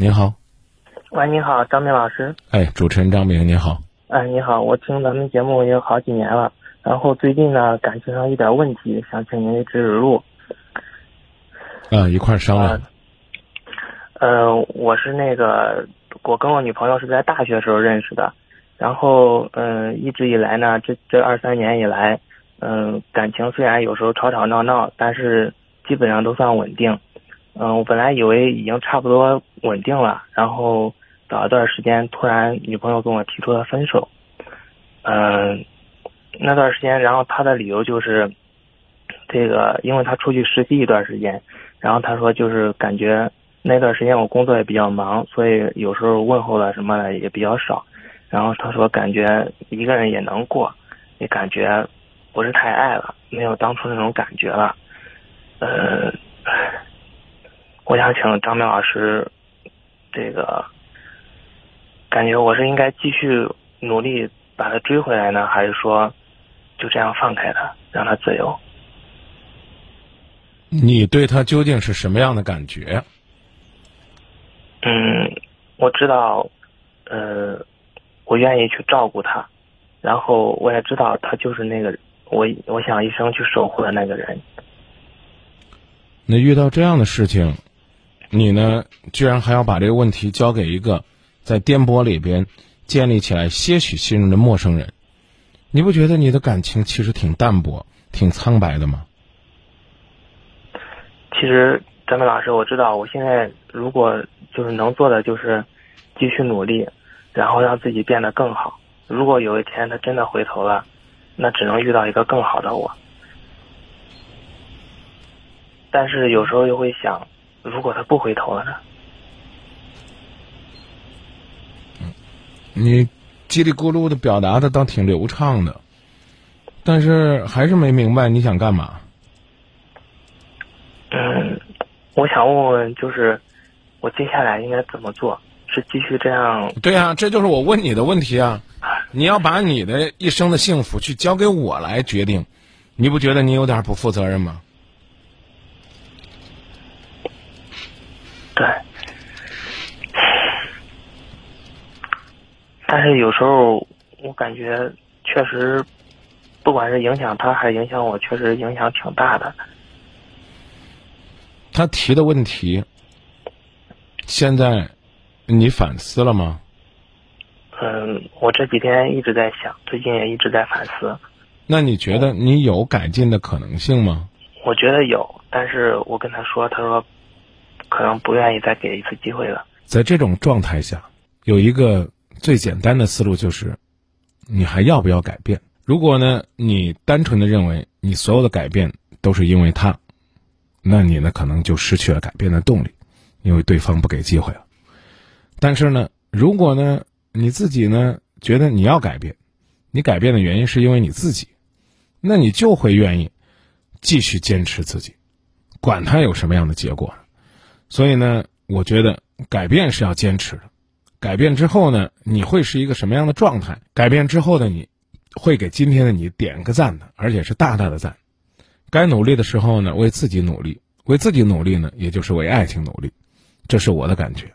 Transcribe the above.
您好，喂，你好，张明老师。哎，主持人张明，您好。哎，你好，我听咱们节目也有好几年了，然后最近呢感情上有点问题，想请您指指路。啊，一块儿商量。呃，我是那个，我跟我女朋友是在大学时候认识的，然后嗯、呃一直以来呢，这这二三年以来，嗯、感情虽然有时候吵吵闹闹，但是基本上都算稳定。嗯、我本来以为已经差不多稳定了，然后找一段时间，突然女朋友跟我提出了分手。嗯、那段时间，然后她的理由就是，这个因为她出去实习一段时间，然后她说就是感觉那段时间我工作也比较忙，所以有时候问候了什么的也比较少。然后她说感觉一个人也能过，也感觉不是太爱了，没有当初那种感觉了。呃，我想请张明老师，这个感觉我是应该继续努力把他追回来呢，还是说就这样放开他，让他自由？你对他究竟是什么样的感觉？嗯，我知道，呃，我愿意去照顾他，然后我也知道他就是那个我我想一生去守护的那个人。那遇到这样的事情，你呢，居然还要把这个问题交给一个在颠簸里边建立起来些许信任的陌生人，你不觉得你的感情其实挺淡薄、挺苍白的吗？其实，张明老师，我知道我现在如果就是能做的就是继续努力，然后让自己变得更好。如果有一天他真的回头了，那只能遇到一个更好的我。但是有时候又会想，如果他不回头了呢？你叽里咕噜的表达的倒挺流畅的，但是还是没明白你想干嘛。嗯，我想问问，就是我接下来应该怎么做？是继续这样？对呀、这就是我问你的问题啊！你要把你的一生的幸福去交给我来决定，你不觉得你有点不负责任吗？对。但是有时候我感觉确实，不管是影响他还是影响我，确实影响挺大的。他提的问题，现在你反思了吗？嗯，我这几天一直在想，最近也一直在反思。那你觉得你有改进的可能性吗？我觉得有，但是我跟他说，他说可能不愿意再给一次机会了。在这种状态下，有一个最简单的思路就是，你还要不要改变？如果呢，你单纯的认为你所有的改变都是因为他，那你呢可能就失去了改变的动力，因为对方不给机会了。但是呢，如果呢你自己呢觉得你要改变，你改变的原因是因为你自己，那你就会愿意继续坚持自己，管他有什么样的结果。所以呢，我觉得改变是要坚持的。改变之后呢，你会是一个什么样的状态？改变之后的你，会给今天的你点个赞的，而且是大大的赞。该努力的时候呢，为自己努力；为自己努力呢，也就是为爱情努力。这是我的感觉。